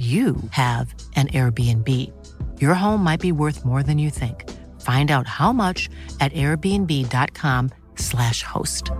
you have an Airbnb. Your home might be worth more than you think. Find out how much at airbnb.com/slash host.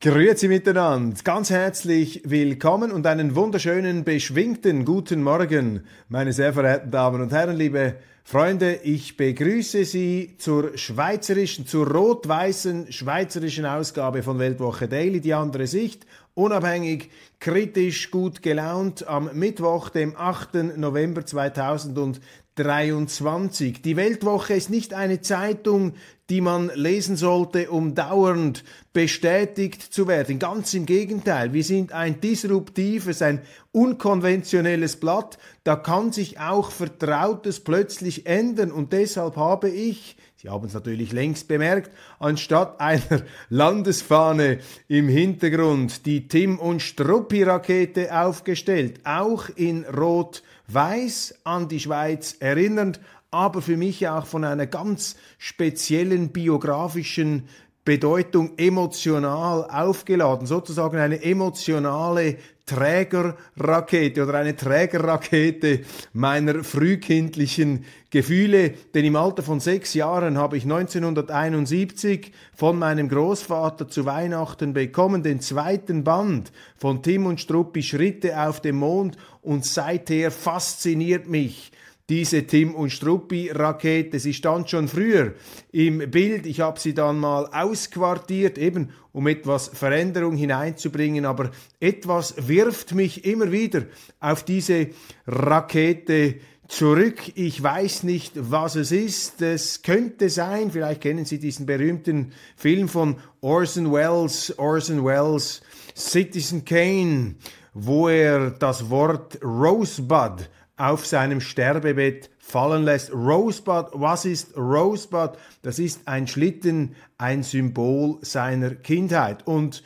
Grüezi miteinander, ganz herzlich willkommen und einen wunderschönen, beschwingten guten Morgen, meine sehr verehrten Damen und Herren, liebe Freunde, ich begrüße Sie zur schweizerischen, zur rot-weißen schweizerischen Ausgabe von Weltwoche Daily, die andere Sicht, unabhängig, kritisch, gut gelaunt, am Mittwoch, dem 8. November 2023. Die Weltwoche ist nicht eine Zeitung, die man lesen sollte, um dauernd bestätigt zu werden. Ganz im Gegenteil, wir sind ein disruptives, ein unkonventionelles Blatt. Da kann sich auch Vertrautes plötzlich ändern und deshalb habe ich Sie haben es natürlich längst bemerkt, anstatt einer Landesfahne im Hintergrund die Tim und Struppi Rakete aufgestellt, auch in Rot-Weiß an die Schweiz erinnernd, aber für mich auch von einer ganz speziellen biografischen Bedeutung emotional aufgeladen, sozusagen eine emotionale Trägerrakete oder eine Trägerrakete meiner frühkindlichen Gefühle, denn im Alter von sechs Jahren habe ich 1971 von meinem Großvater zu Weihnachten bekommen, den zweiten Band von Tim und Struppi Schritte auf dem Mond. Und seither fasziniert mich diese Tim und Struppi Rakete. Sie stand schon früher im Bild. Ich habe sie dann mal ausquartiert, eben um etwas Veränderung hineinzubringen. Aber etwas wirft mich immer wieder auf diese Rakete zurück. Ich weiß nicht, was es ist. Es könnte sein, vielleicht kennen Sie diesen berühmten Film von Orson Welles, Orson Welles, Citizen Kane, wo er das Wort Rosebud auf seinem Sterbebett fallen lässt. Rosebud, was ist Rosebud? Das ist ein Schlitten, ein Symbol seiner Kindheit. Und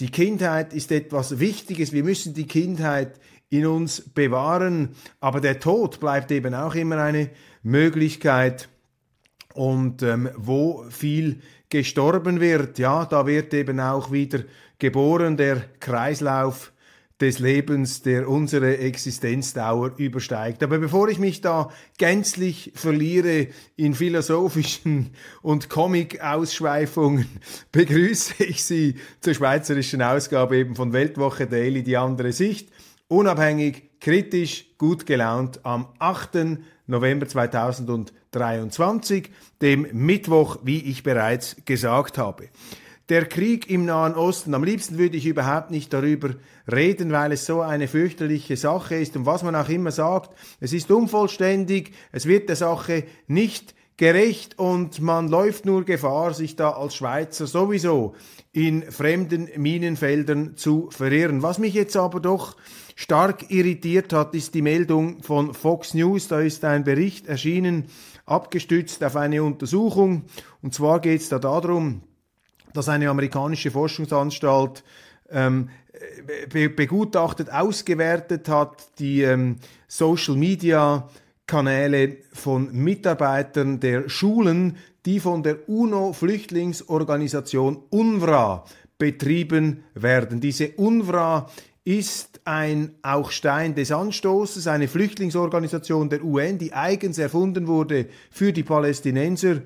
die Kindheit ist etwas Wichtiges. Wir müssen die Kindheit in uns bewahren. Aber der Tod bleibt eben auch immer eine Möglichkeit. Und ähm, wo viel gestorben wird, ja, da wird eben auch wieder geboren der Kreislauf des Lebens, der unsere Existenzdauer übersteigt. Aber bevor ich mich da gänzlich verliere in philosophischen und Comic-Ausschweifungen, begrüße ich Sie zur schweizerischen Ausgabe eben von Weltwoche Daily, die andere Sicht. Unabhängig, kritisch, gut gelaunt am 8. November 2023, dem Mittwoch, wie ich bereits gesagt habe der Krieg im Nahen Osten. Am liebsten würde ich überhaupt nicht darüber reden, weil es so eine fürchterliche Sache ist und was man auch immer sagt, es ist unvollständig, es wird der Sache nicht gerecht und man läuft nur Gefahr, sich da als Schweizer sowieso in fremden Minenfeldern zu verirren. Was mich jetzt aber doch stark irritiert hat, ist die Meldung von Fox News. Da ist ein Bericht erschienen, abgestützt auf eine Untersuchung. Und zwar geht es da darum, dass eine amerikanische Forschungsanstalt ähm, be begutachtet, ausgewertet hat, die ähm, Social Media Kanäle von Mitarbeitern der Schulen, die von der UNO-Flüchtlingsorganisation UNRWA betrieben werden. Diese UNRWA ist ein auch Stein des Anstoßes, eine Flüchtlingsorganisation der UN, die eigens erfunden wurde für die Palästinenser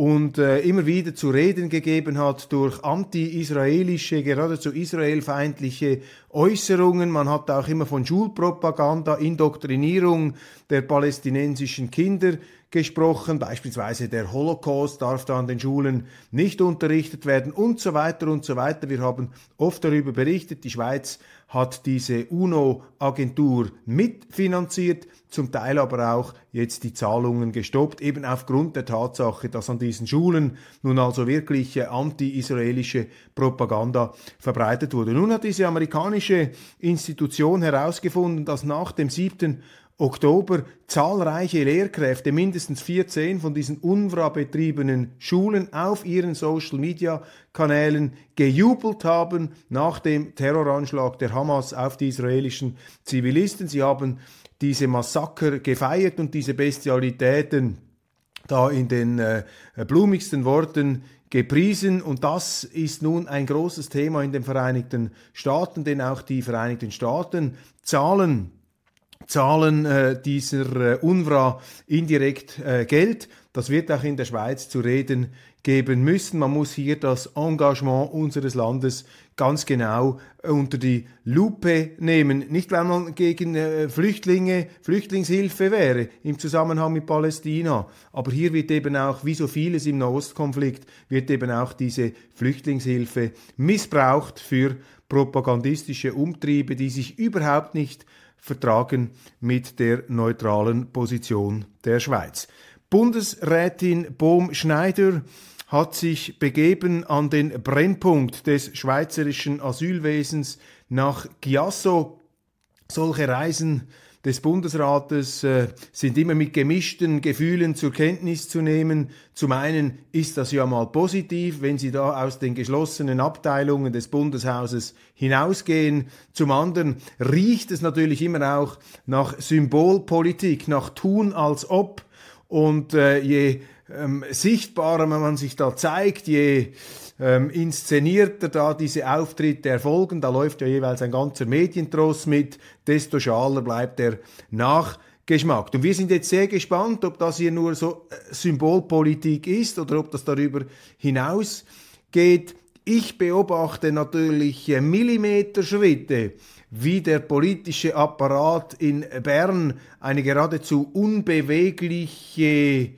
und äh, immer wieder zu reden gegeben hat durch anti-israelische, geradezu israelfeindliche Äußerungen. Man hat auch immer von Schulpropaganda, Indoktrinierung der palästinensischen Kinder gesprochen. Beispielsweise der Holocaust darf da an den Schulen nicht unterrichtet werden und so weiter und so weiter. Wir haben oft darüber berichtet. Die Schweiz hat diese UNO-Agentur mitfinanziert, zum Teil aber auch jetzt die Zahlungen gestoppt, eben aufgrund der Tatsache, dass an diesen Schulen nun also wirklich anti-israelische Propaganda verbreitet wurde. Nun hat diese amerikanische Institution herausgefunden, dass nach dem 7. Oktober zahlreiche Lehrkräfte, mindestens 14 von diesen UNRWA-betriebenen Schulen auf ihren Social-Media-Kanälen gejubelt haben nach dem Terroranschlag der Hamas auf die israelischen Zivilisten. Sie haben diese Massaker gefeiert und diese Bestialitäten da in den äh, blumigsten Worten gepriesen und das ist nun ein großes Thema in den Vereinigten Staaten, denn auch die Vereinigten Staaten zahlen zahlen äh, dieser äh, UNRWA indirekt äh, Geld. Das wird auch in der Schweiz zu reden geben müssen. Man muss hier das Engagement unseres Landes ganz genau äh, unter die Lupe nehmen. Nicht, weil man gegen äh, Flüchtlinge, Flüchtlingshilfe wäre im Zusammenhang mit Palästina, aber hier wird eben auch, wie so vieles im Nahostkonflikt, wird eben auch diese Flüchtlingshilfe missbraucht für propagandistische Umtriebe, die sich überhaupt nicht vertragen mit der neutralen Position der Schweiz. Bundesrätin Bohm-Schneider hat sich begeben an den Brennpunkt des schweizerischen Asylwesens nach Chiasso. Solche Reisen des Bundesrates äh, sind immer mit gemischten Gefühlen zur Kenntnis zu nehmen. Zum einen ist das ja mal positiv, wenn Sie da aus den geschlossenen Abteilungen des Bundeshauses hinausgehen. Zum anderen riecht es natürlich immer auch nach Symbolpolitik, nach Tun als ob. Und äh, je ähm, sichtbarer man sich da zeigt, je ähm, inszenierter da diese Auftritte erfolgen, da läuft ja jeweils ein ganzer Medientross mit, desto schaler bleibt der Nachgeschmack. Und wir sind jetzt sehr gespannt, ob das hier nur so äh, Symbolpolitik ist oder ob das darüber hinausgeht. Ich beobachte natürlich äh, Millimeterschritte, wie der politische Apparat in Bern eine geradezu unbewegliche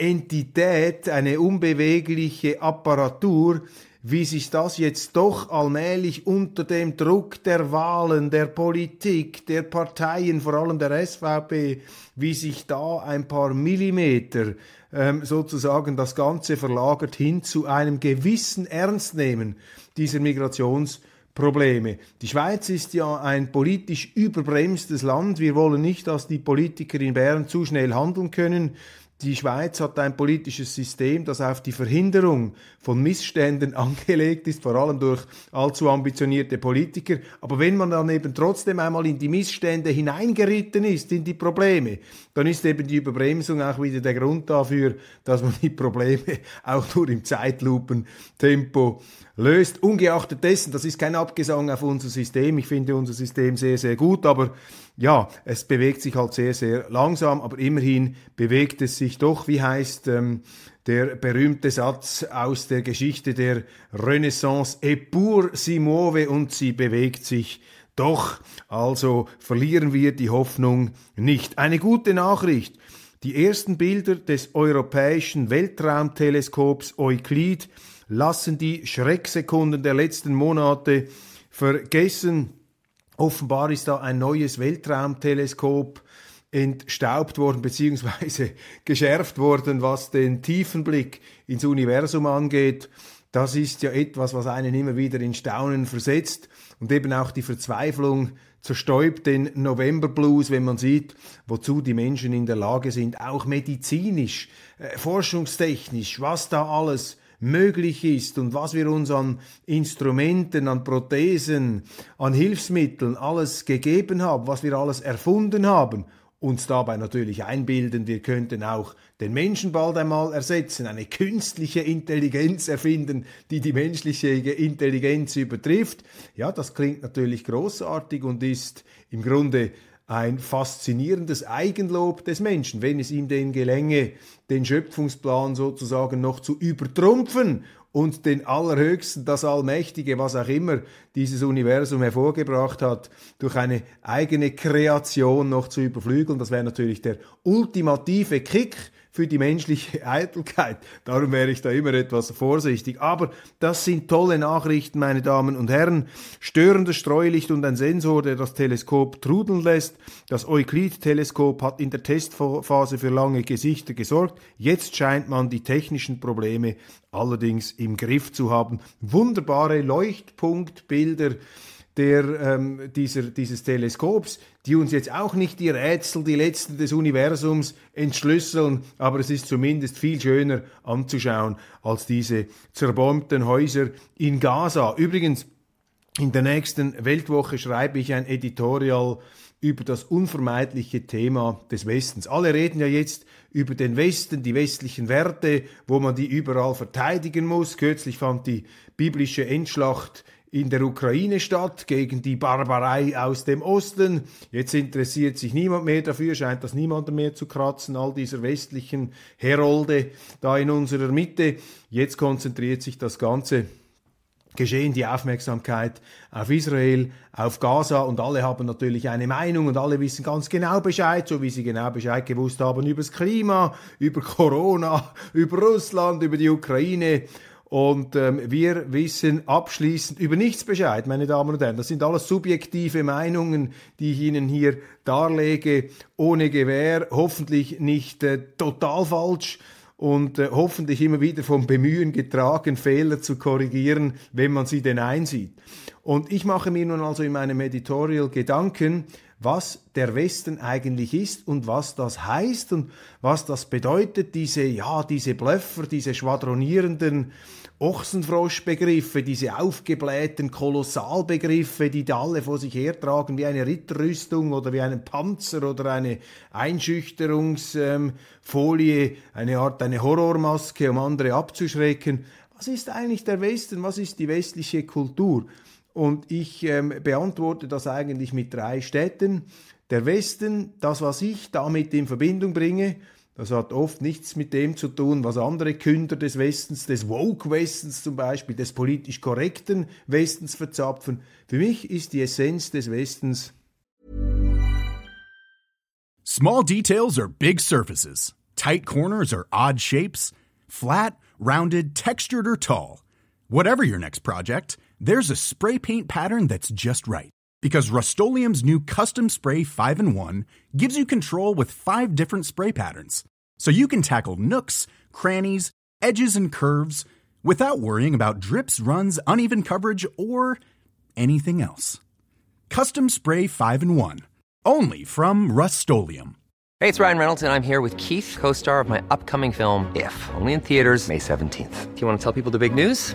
Entität, eine unbewegliche Apparatur, wie sich das jetzt doch allmählich unter dem Druck der Wahlen, der Politik, der Parteien, vor allem der SVP, wie sich da ein paar Millimeter ähm, sozusagen das Ganze verlagert hin zu einem gewissen Ernstnehmen dieser Migrationsprobleme. Die Schweiz ist ja ein politisch überbremstes Land. Wir wollen nicht, dass die Politiker in Bern zu schnell handeln können. Die Schweiz hat ein politisches System, das auf die Verhinderung von Missständen angelegt ist, vor allem durch allzu ambitionierte Politiker. Aber wenn man dann eben trotzdem einmal in die Missstände hineingeritten ist, in die Probleme, dann ist eben die Überbremsung auch wieder der Grund dafür, dass man die Probleme auch nur im Zeitlupentempo löst. Ungeachtet dessen, das ist kein Abgesang auf unser System. Ich finde unser System sehr, sehr gut, aber ja, es bewegt sich halt sehr, sehr langsam, aber immerhin bewegt es sich doch, wie heißt ähm, der berühmte Satz aus der Geschichte der Renaissance, et pour si muove und sie bewegt sich doch. Also verlieren wir die Hoffnung nicht. Eine gute Nachricht. Die ersten Bilder des europäischen Weltraumteleskops Euklid lassen die Schrecksekunden der letzten Monate vergessen. Offenbar ist da ein neues Weltraumteleskop entstaubt worden beziehungsweise geschärft worden, was den tiefen Blick ins Universum angeht. Das ist ja etwas, was einen immer wieder in Staunen versetzt und eben auch die Verzweiflung zerstäubt den November Blues, wenn man sieht, wozu die Menschen in der Lage sind, auch medizinisch, äh, forschungstechnisch, was da alles möglich ist und was wir uns an Instrumenten, an Prothesen, an Hilfsmitteln alles gegeben haben, was wir alles erfunden haben, uns dabei natürlich einbilden, wir könnten auch den Menschen bald einmal ersetzen, eine künstliche Intelligenz erfinden, die die menschliche Intelligenz übertrifft. Ja, das klingt natürlich großartig und ist im Grunde ein faszinierendes Eigenlob des Menschen, wenn es ihm denn gelänge, den Schöpfungsplan sozusagen noch zu übertrumpfen und den Allerhöchsten, das Allmächtige, was auch immer dieses Universum hervorgebracht hat, durch eine eigene Kreation noch zu überflügeln. Das wäre natürlich der ultimative Kick für die menschliche Eitelkeit. Darum wäre ich da immer etwas vorsichtig. Aber das sind tolle Nachrichten, meine Damen und Herren. Störendes Streulicht und ein Sensor, der das Teleskop trudeln lässt. Das Euklid-Teleskop hat in der Testphase für lange Gesichter gesorgt. Jetzt scheint man die technischen Probleme allerdings im Griff zu haben. Wunderbare Leuchtpunktbilder der, ähm, dieser, dieses Teleskops, die uns jetzt auch nicht die Rätsel, die letzten des Universums entschlüsseln, aber es ist zumindest viel schöner anzuschauen als diese zerbombten Häuser in Gaza. Übrigens, in der nächsten Weltwoche schreibe ich ein Editorial über das unvermeidliche Thema des Westens. Alle reden ja jetzt über den Westen, die westlichen Werte, wo man die überall verteidigen muss. Kürzlich fand die biblische Endschlacht in der Ukraine statt gegen die Barbarei aus dem Osten. Jetzt interessiert sich niemand mehr dafür, scheint das niemandem mehr zu kratzen, all dieser westlichen Herolde da in unserer Mitte. Jetzt konzentriert sich das Ganze Geschehen die Aufmerksamkeit auf Israel, auf Gaza und alle haben natürlich eine Meinung und alle wissen ganz genau Bescheid, so wie sie genau Bescheid gewusst haben über das Klima, über Corona, über Russland, über die Ukraine und ähm, wir wissen abschließend über nichts Bescheid, meine Damen und Herren. Das sind alles subjektive Meinungen, die ich Ihnen hier darlege, ohne Gewähr, hoffentlich nicht äh, total falsch und äh, hoffentlich immer wieder vom Bemühen getragen, Fehler zu korrigieren, wenn man sie denn einsieht. Und ich mache mir nun also in meinem Editorial Gedanken, was der Westen eigentlich ist und was das heißt und was das bedeutet, diese, ja, diese Blöffer, diese schwadronierenden Ochsenfroschbegriffe, diese aufgeblähten Kolossalbegriffe, die da alle vor sich hertragen, wie eine Ritterrüstung oder wie einen Panzer oder eine Einschüchterungsfolie, eine Art, eine Horrormaske, um andere abzuschrecken. Was ist eigentlich der Westen? Was ist die westliche Kultur? Und ich ähm, beantworte das eigentlich mit drei Städten. Der Westen, das, was ich damit in Verbindung bringe, das hat oft nichts mit dem zu tun, was andere Künder des Westens, des Woke-Westens zum Beispiel, des politisch korrekten Westens verzapfen. Für mich ist die Essenz des Westens. Small details are big surfaces. Tight corners are odd shapes. Flat, rounded, textured or tall. Whatever your next project, there's a spray paint pattern that's just right. Because Rust new Custom Spray 5 in 1 gives you control with five different spray patterns. So you can tackle nooks, crannies, edges, and curves without worrying about drips, runs, uneven coverage, or anything else. Custom Spray 5 in 1. Only from Rust Hey, it's Ryan Reynolds, and I'm here with Keith, co star of my upcoming film, If, only in theaters, May 17th. Do you want to tell people the big news?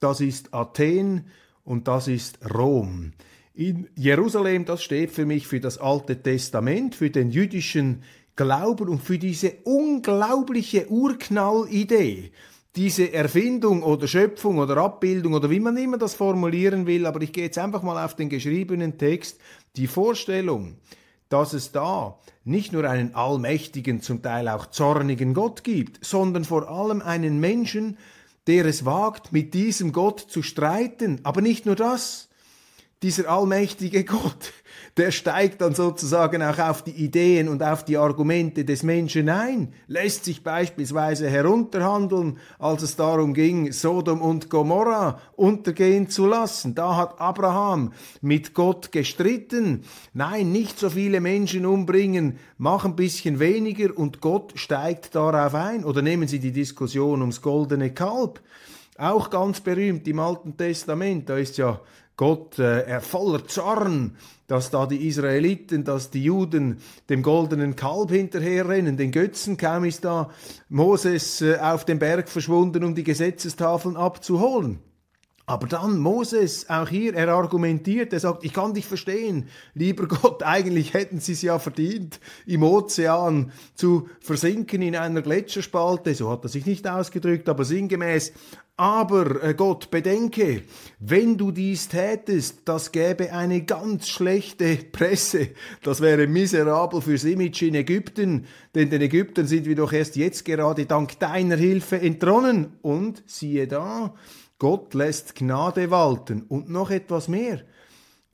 Das ist Athen und das ist Rom. In Jerusalem, das steht für mich für das Alte Testament, für den jüdischen Glauben und für diese unglaubliche Urknallidee, diese Erfindung oder Schöpfung oder Abbildung oder wie man immer das formulieren will, aber ich gehe jetzt einfach mal auf den geschriebenen Text, die Vorstellung, dass es da nicht nur einen allmächtigen, zum Teil auch zornigen Gott gibt, sondern vor allem einen Menschen, der es wagt, mit diesem Gott zu streiten. Aber nicht nur das. Dieser allmächtige Gott, der steigt dann sozusagen auch auf die Ideen und auf die Argumente des Menschen ein, lässt sich beispielsweise herunterhandeln, als es darum ging, Sodom und Gomorra untergehen zu lassen. Da hat Abraham mit Gott gestritten. Nein, nicht so viele Menschen umbringen, mach ein bisschen weniger und Gott steigt darauf ein. Oder nehmen Sie die Diskussion ums goldene Kalb. Auch ganz berühmt im Alten Testament, da ist ja Gott äh, voller Zorn, dass da die Israeliten, dass die Juden dem goldenen Kalb hinterherrennen, den Götzen, kaum ist da Moses äh, auf dem Berg verschwunden, um die Gesetzestafeln abzuholen. Aber dann Moses, auch hier, er argumentiert, er sagt, ich kann dich verstehen, lieber Gott, eigentlich hätten sie es ja verdient, im Ozean zu versinken in einer Gletscherspalte, so hat er sich nicht ausgedrückt, aber sinngemäß, aber äh, Gott, bedenke, wenn du dies tätest, das gäbe eine ganz schlechte Presse. Das wäre miserabel fürs Image in Ägypten, denn den Ägyptern sind wir doch erst jetzt gerade dank deiner Hilfe entronnen. Und siehe da, Gott lässt Gnade walten und noch etwas mehr.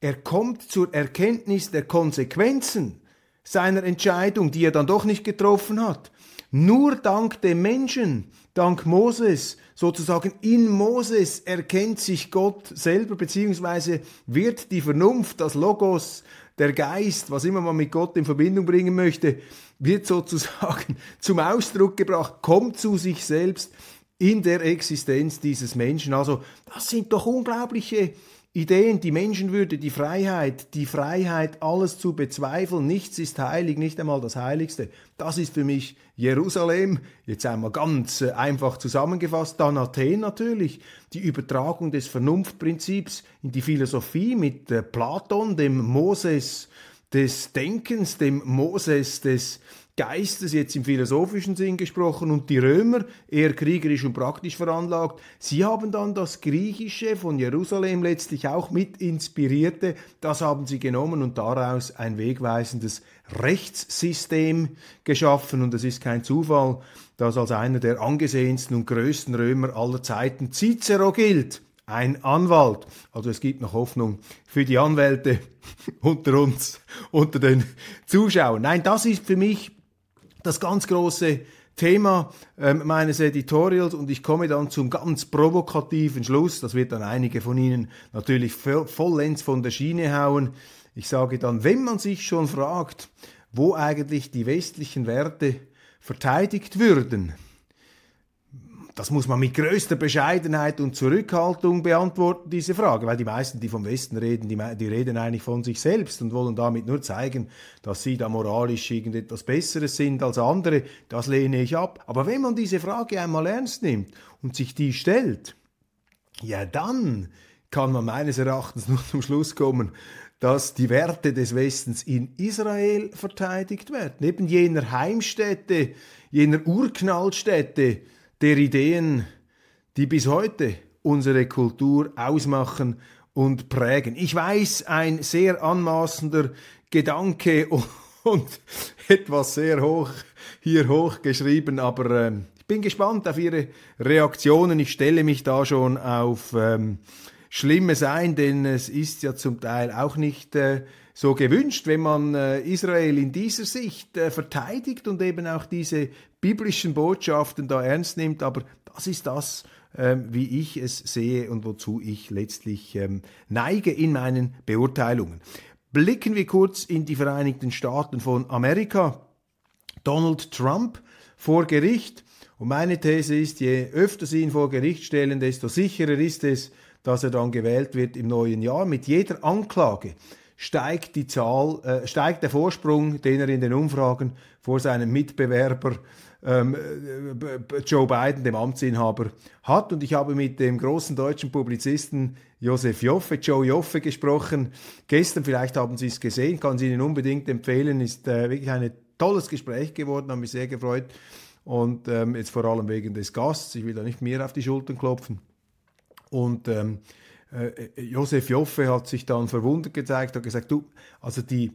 Er kommt zur Erkenntnis der Konsequenzen seiner Entscheidung, die er dann doch nicht getroffen hat. Nur dank dem Menschen, dank Moses, sozusagen in Moses erkennt sich Gott selber, beziehungsweise wird die Vernunft, das Logos, der Geist, was immer man mit Gott in Verbindung bringen möchte, wird sozusagen zum Ausdruck gebracht, kommt zu sich selbst in der Existenz dieses Menschen. Also das sind doch unglaubliche Ideen, die Menschenwürde, die Freiheit, die Freiheit, alles zu bezweifeln. Nichts ist heilig, nicht einmal das Heiligste. Das ist für mich Jerusalem. Jetzt einmal ganz äh, einfach zusammengefasst. Dann Athen natürlich. Die Übertragung des Vernunftprinzips in die Philosophie mit äh, Platon, dem Moses des Denkens, dem Moses des Geistes jetzt im philosophischen Sinn gesprochen und die Römer, eher kriegerisch und praktisch veranlagt, sie haben dann das Griechische von Jerusalem letztlich auch mit inspirierte, das haben sie genommen und daraus ein wegweisendes Rechtssystem geschaffen und es ist kein Zufall, dass als einer der angesehensten und größten Römer aller Zeiten Cicero gilt ein Anwalt. Also es gibt noch Hoffnung für die Anwälte unter uns, unter den Zuschauern. Nein, das ist für mich das ganz große Thema ähm, meines Editorials und ich komme dann zum ganz provokativen Schluss. Das wird dann einige von Ihnen natürlich vollends von der Schiene hauen. Ich sage dann, wenn man sich schon fragt, wo eigentlich die westlichen Werte verteidigt würden, das muss man mit größter Bescheidenheit und Zurückhaltung beantworten, diese Frage, weil die meisten, die vom Westen reden, die, die, reden eigentlich von sich selbst und wollen damit nur zeigen, dass sie da moralisch irgendetwas Besseres sind als andere. Das lehne ich ab. Aber wenn man diese Frage einmal ernst nimmt und sich die stellt, ja dann kann man meines Erachtens nur zum Schluss kommen, dass die Werte des Westens in Israel verteidigt werden, neben jener Heimstätte, jener Urknallstätte, der Ideen, die bis heute unsere Kultur ausmachen und prägen. Ich weiß, ein sehr anmaßender Gedanke und etwas sehr hoch hier hochgeschrieben, aber äh, ich bin gespannt auf Ihre Reaktionen. Ich stelle mich da schon auf ähm, Schlimmes ein, denn es ist ja zum Teil auch nicht äh, so gewünscht, wenn man äh, Israel in dieser Sicht äh, verteidigt und eben auch diese biblischen Botschaften da ernst nimmt. Aber das ist das, ähm, wie ich es sehe und wozu ich letztlich ähm, neige in meinen Beurteilungen. Blicken wir kurz in die Vereinigten Staaten von Amerika. Donald Trump vor Gericht. Und meine These ist, je öfter sie ihn vor Gericht stellen, desto sicherer ist es, dass er dann gewählt wird im neuen Jahr. Mit jeder Anklage steigt die Zahl, äh, steigt der Vorsprung, den er in den Umfragen vor seinem Mitbewerber ähm, äh, Joe Biden, dem Amtsinhaber, hat. Und ich habe mit dem großen deutschen Publizisten Josef Joffe, Joe Joffe, gesprochen. Gestern, vielleicht haben Sie es gesehen, kann Sie Ihnen unbedingt empfehlen, ist äh, wirklich ein tolles Gespräch geworden, habe mich sehr gefreut. Und ähm, jetzt vor allem wegen des Gasts, ich will da nicht mehr auf die Schultern klopfen. Und ähm, äh, äh, Josef Joffe hat sich dann verwundert gezeigt, hat gesagt, du, also die,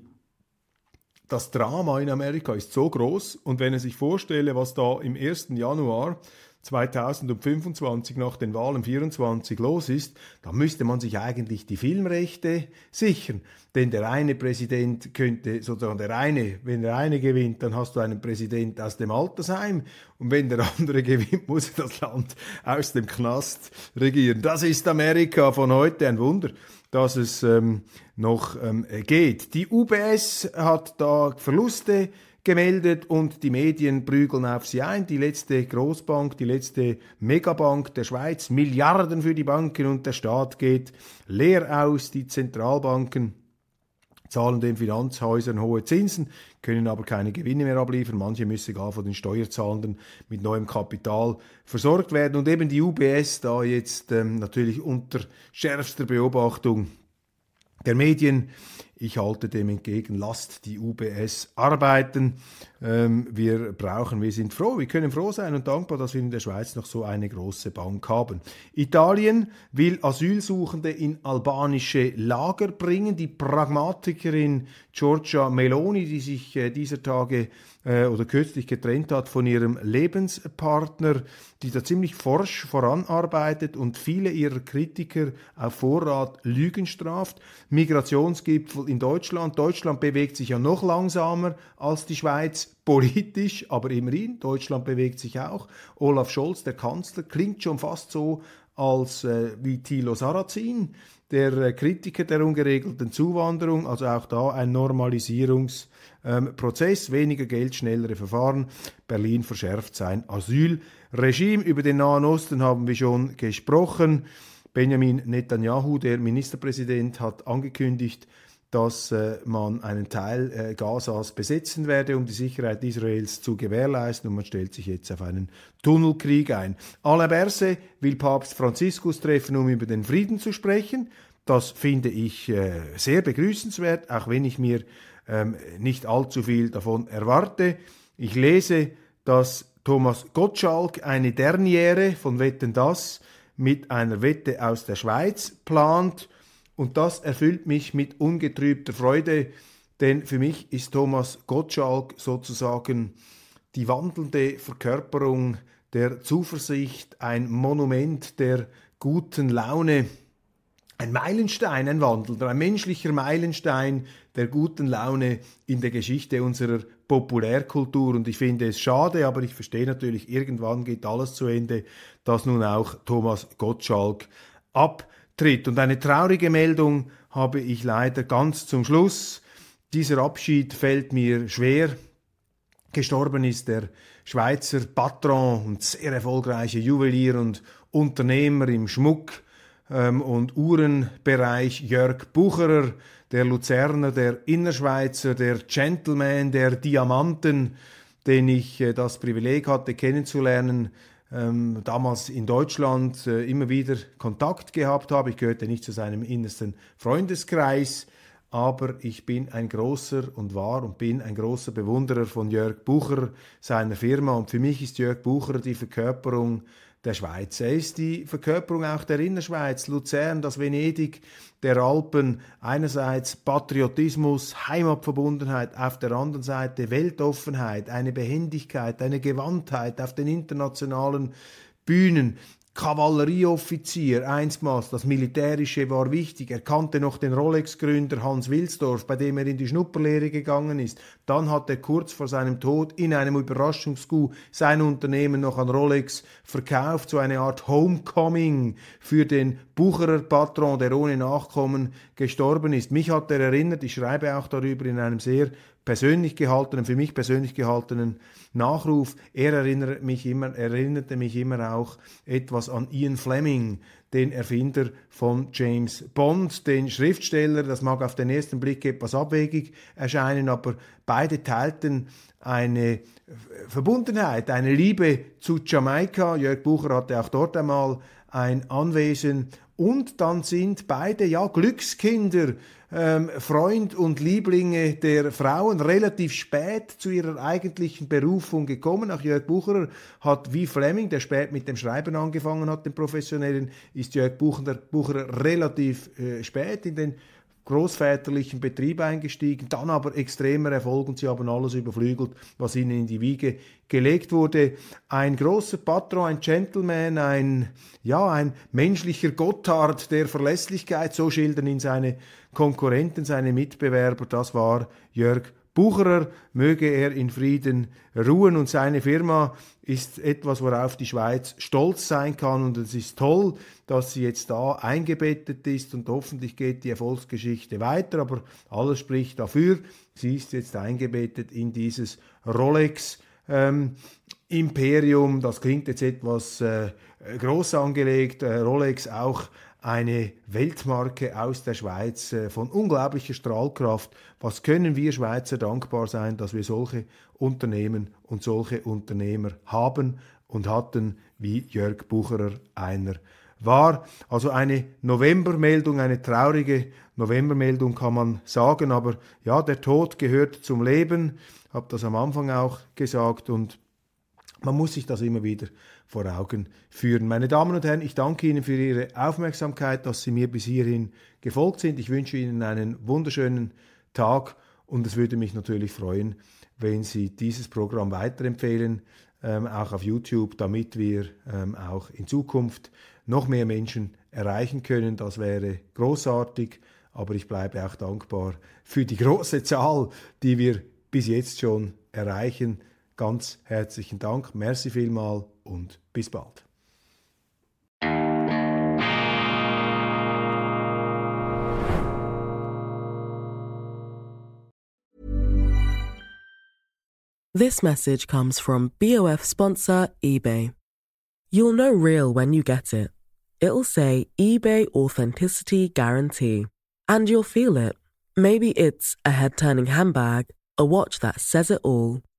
das Drama in Amerika ist so groß und wenn er sich vorstelle, was da im 1. Januar 2025 nach den Wahlen 24 los ist, dann müsste man sich eigentlich die Filmrechte sichern. Denn der eine Präsident könnte, sozusagen der eine, wenn der eine gewinnt, dann hast du einen Präsident aus dem Altersheim und wenn der andere gewinnt, muss er das Land aus dem Knast regieren. Das ist Amerika von heute ein Wunder dass es ähm, noch ähm, geht. Die UBS hat da Verluste gemeldet und die Medien prügeln auf sie ein. Die letzte Großbank, die letzte Megabank der Schweiz, Milliarden für die Banken und der Staat geht leer aus. Die Zentralbanken zahlen den Finanzhäusern hohe Zinsen, können aber keine Gewinne mehr abliefern. Manche müssen gar von den Steuerzahlenden mit neuem Kapital versorgt werden. Und eben die UBS da jetzt ähm, natürlich unter schärfster Beobachtung der Medien ich halte dem entgegen, lasst die UBS arbeiten. Ähm, wir brauchen, wir sind froh, wir können froh sein und dankbar, dass wir in der Schweiz noch so eine große Bank haben. Italien will Asylsuchende in albanische Lager bringen. Die Pragmatikerin Giorgia Meloni, die sich äh, dieser Tage äh, oder kürzlich getrennt hat von ihrem Lebenspartner, die da ziemlich forsch voranarbeitet und viele ihrer Kritiker auf Vorrat Lügen straft. Migrationsgipfel in Deutschland. Deutschland bewegt sich ja noch langsamer als die Schweiz politisch, aber immerhin, Deutschland bewegt sich auch. Olaf Scholz, der Kanzler, klingt schon fast so als äh, wie Thilo Sarrazin, der äh, Kritiker der ungeregelten Zuwanderung, also auch da ein Normalisierungs- ähm, weniger Geld, schnellere Verfahren. Berlin verschärft sein Asylregime. Über den Nahen Osten haben wir schon gesprochen. Benjamin Netanyahu, der Ministerpräsident, hat angekündigt, dass äh, man einen Teil äh, Gazas besetzen werde, um die Sicherheit Israels zu gewährleisten. Und man stellt sich jetzt auf einen Tunnelkrieg ein. Alain Berset will Papst Franziskus treffen, um über den Frieden zu sprechen. Das finde ich äh, sehr begrüßenswert, auch wenn ich mir ähm, nicht allzu viel davon erwarte. Ich lese, dass Thomas Gottschalk eine Derniere von Wetten das mit einer Wette aus der Schweiz plant und das erfüllt mich mit ungetrübter Freude, denn für mich ist Thomas Gottschalk sozusagen die wandelnde Verkörperung der Zuversicht, ein Monument der guten Laune, ein Meilenstein, ein Wandelnder, ein menschlicher Meilenstein der guten Laune in der Geschichte unserer Populärkultur. Und ich finde es schade, aber ich verstehe natürlich, irgendwann geht alles zu Ende, dass nun auch Thomas Gottschalk abtritt. Und eine traurige Meldung habe ich leider ganz zum Schluss. Dieser Abschied fällt mir schwer. Gestorben ist der Schweizer Patron und sehr erfolgreiche Juwelier und Unternehmer im Schmuck ähm, und Uhrenbereich Jörg Bucherer, der Luzerner, der Innerschweizer, der Gentleman der Diamanten, den ich äh, das Privileg hatte kennenzulernen, ähm, damals in Deutschland äh, immer wieder Kontakt gehabt habe. Ich gehörte nicht zu seinem innersten Freundeskreis, aber ich bin ein großer und war und bin ein großer Bewunderer von Jörg Bucher, seiner Firma. Und für mich ist Jörg Bucher die Verkörperung der Schweiz. Er ist die Verkörperung auch der Innerschweiz, Luzern, das Venedig der Alpen. Einerseits Patriotismus, Heimatverbundenheit, auf der anderen Seite Weltoffenheit, eine Behendigkeit, eine Gewandtheit auf den internationalen Bühnen. Kavallerieoffizier einstmals, das Militärische war wichtig. Er kannte noch den Rolex-Gründer Hans Wilsdorf, bei dem er in die Schnupperlehre gegangen ist. Dann hat er kurz vor seinem Tod in einem Überraschungscoup sein Unternehmen noch an Rolex verkauft, so eine Art Homecoming für den Bucherer Patron, der ohne Nachkommen gestorben ist. Mich hat er erinnert, ich schreibe auch darüber in einem sehr persönlich gehaltenen, für mich persönlich gehaltenen Nachruf. Er erinnert mich immer, erinnerte mich immer auch etwas an Ian Fleming, den Erfinder von James Bond, den Schriftsteller. Das mag auf den ersten Blick etwas abwegig erscheinen, aber beide teilten eine Verbundenheit, eine Liebe zu Jamaika. Jörg Bucher hatte auch dort einmal ein Anwesen und dann sind beide ja Glückskinder, ähm, Freund und Lieblinge der Frauen, relativ spät zu ihrer eigentlichen Berufung gekommen. Auch Jörg Bucherer hat wie Fleming, der spät mit dem Schreiben angefangen hat, den professionellen, ist Jörg Bucherer, Bucherer relativ äh, spät in den großväterlichen Betrieb eingestiegen, dann aber extremer Erfolg und sie haben alles überflügelt, was ihnen in die Wiege gelegt wurde. Ein großer Patron, ein Gentleman, ein, ja, ein menschlicher Gotthard der Verlässlichkeit, so schildern ihn seine Konkurrenten, seine Mitbewerber, das war Jörg Bucherer, möge er in Frieden ruhen. Und seine Firma ist etwas, worauf die Schweiz stolz sein kann. Und es ist toll, dass sie jetzt da eingebettet ist. Und hoffentlich geht die Erfolgsgeschichte weiter, aber alles spricht dafür, sie ist jetzt eingebettet in dieses Rolex ähm, Imperium, das klingt jetzt etwas äh, groß angelegt, äh, Rolex auch eine Weltmarke aus der Schweiz äh, von unglaublicher Strahlkraft. Was können wir Schweizer dankbar sein, dass wir solche Unternehmen und solche Unternehmer haben und hatten, wie Jörg Bucherer einer war. Also eine Novembermeldung, eine traurige Novembermeldung kann man sagen, aber ja, der Tod gehört zum Leben, habe das am Anfang auch gesagt und man muss sich das immer wieder vor Augen führen. Meine Damen und Herren, ich danke Ihnen für Ihre Aufmerksamkeit, dass Sie mir bis hierhin gefolgt sind. Ich wünsche Ihnen einen wunderschönen Tag und es würde mich natürlich freuen, wenn Sie dieses Programm weiterempfehlen, ähm, auch auf YouTube, damit wir ähm, auch in Zukunft noch mehr Menschen erreichen können. Das wäre großartig, aber ich bleibe auch dankbar für die große Zahl, die wir bis jetzt schon erreichen. Ganz herzlichen Dank, merci vielmal und bis bald. This message comes from BOF sponsor eBay. You'll know real when you get it. It'll say eBay Authenticity Guarantee. And you'll feel it. Maybe it's a head turning handbag, a watch that says it all